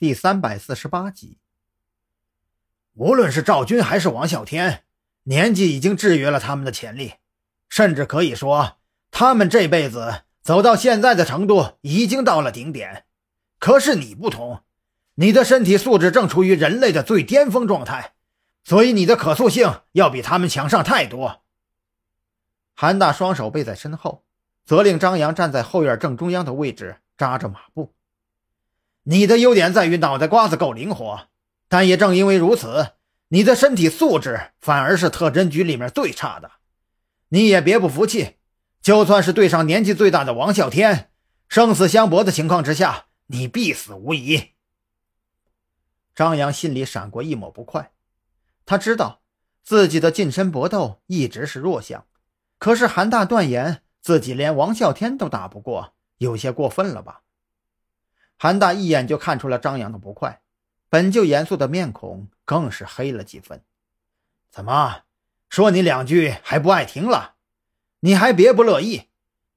第三百四十八集。无论是赵军还是王啸天，年纪已经制约了他们的潜力，甚至可以说，他们这辈子走到现在的程度已经到了顶点。可是你不同，你的身体素质正处于人类的最巅峰状态，所以你的可塑性要比他们强上太多。韩大双手背在身后，责令张扬站在后院正中央的位置，扎着马步。你的优点在于脑袋瓜子够灵活，但也正因为如此，你的身体素质反而是特侦局里面最差的。你也别不服气，就算是对上年纪最大的王啸天，生死相搏的情况之下，你必死无疑。张扬心里闪过一抹不快，他知道自己的近身搏斗一直是弱项，可是韩大断言自己连王啸天都打不过，有些过分了吧？韩大一眼就看出了张扬的不快，本就严肃的面孔更是黑了几分。怎么说你两句还不爱听了？你还别不乐意。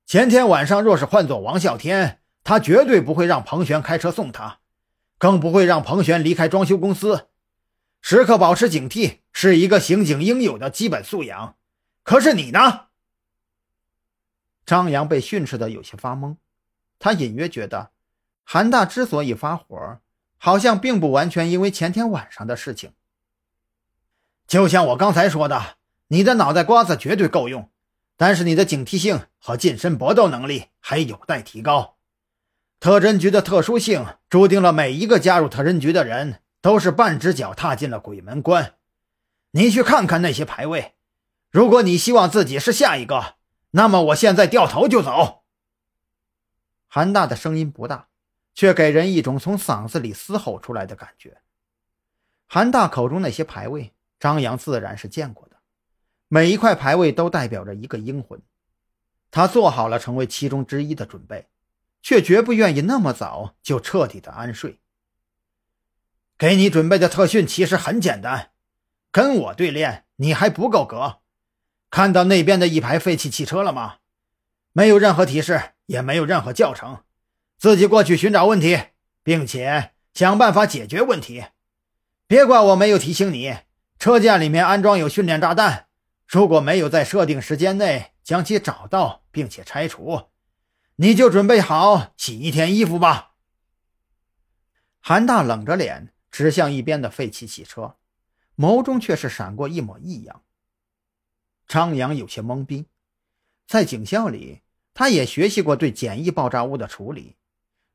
前天晚上若是换做王啸天，他绝对不会让彭璇开车送他，更不会让彭璇离开装修公司。时刻保持警惕是一个刑警应有的基本素养。可是你呢？张扬被训斥的有些发懵，他隐约觉得。韩大之所以发火，好像并不完全因为前天晚上的事情。就像我刚才说的，你的脑袋瓜子绝对够用，但是你的警惕性和近身搏斗能力还有待提高。特侦局的特殊性注定了每一个加入特侦局的人都是半只脚踏进了鬼门关。你去看看那些排位，如果你希望自己是下一个，那么我现在掉头就走。韩大的声音不大。却给人一种从嗓子里嘶吼出来的感觉。韩大口中那些牌位，张扬自然是见过的，每一块牌位都代表着一个英魂。他做好了成为其中之一的准备，却绝不愿意那么早就彻底的安睡。给你准备的特训其实很简单，跟我对练你还不够格。看到那边的一排废弃汽车了吗？没有任何提示，也没有任何教程。自己过去寻找问题，并且想办法解决问题。别怪我没有提醒你，车架里面安装有训练炸弹，如果没有在设定时间内将其找到并且拆除，你就准备好洗一天衣服吧。韩大冷着脸指向一边的废弃汽车，眸中却是闪过一抹异样。张扬有些懵逼，在警校里，他也学习过对简易爆炸物的处理。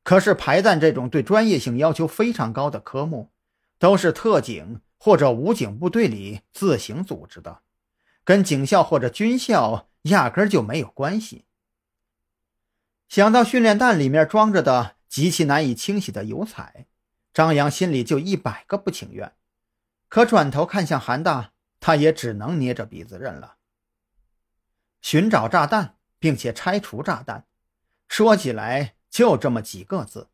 可是排弹这种对专业性要求非常高的科目，都是特警或者武警部队里自行组织的，跟警校或者军校压根就没有关系。想到训练弹里面装着的极其难以清洗的油彩，张扬心里就一百个不情愿。可转头看向韩大，他也只能捏着鼻子认了。寻找炸弹，并且拆除炸弹，说起来。就这么几个字，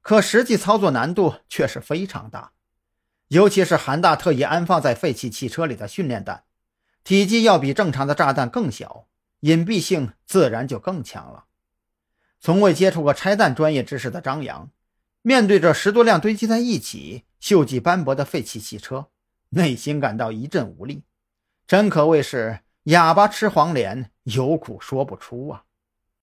可实际操作难度却是非常大。尤其是韩大特意安放在废弃汽车里的训练弹，体积要比正常的炸弹更小，隐蔽性自然就更强了。从未接触过拆弹专业知识的张扬，面对着十多辆堆积在一起、锈迹斑驳的废弃汽车，内心感到一阵无力，真可谓是哑巴吃黄连，有苦说不出啊！